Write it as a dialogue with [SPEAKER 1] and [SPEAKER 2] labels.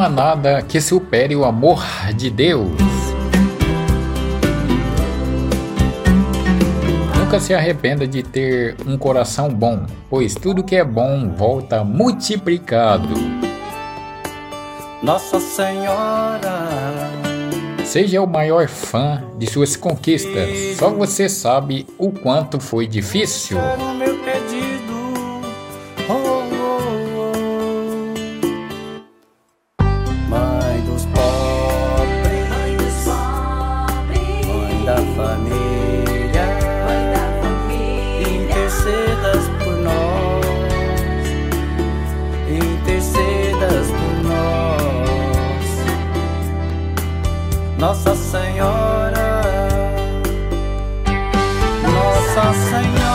[SPEAKER 1] há nada que supere o amor de Deus. Nunca se arrependa de ter um coração bom, pois tudo que é bom volta multiplicado.
[SPEAKER 2] Nossa Senhora.
[SPEAKER 1] Seja o maior fã de suas conquistas. Só você sabe o quanto foi difícil.
[SPEAKER 2] Nossa Senhora, Nossa Senhora.